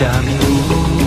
dá-me luz.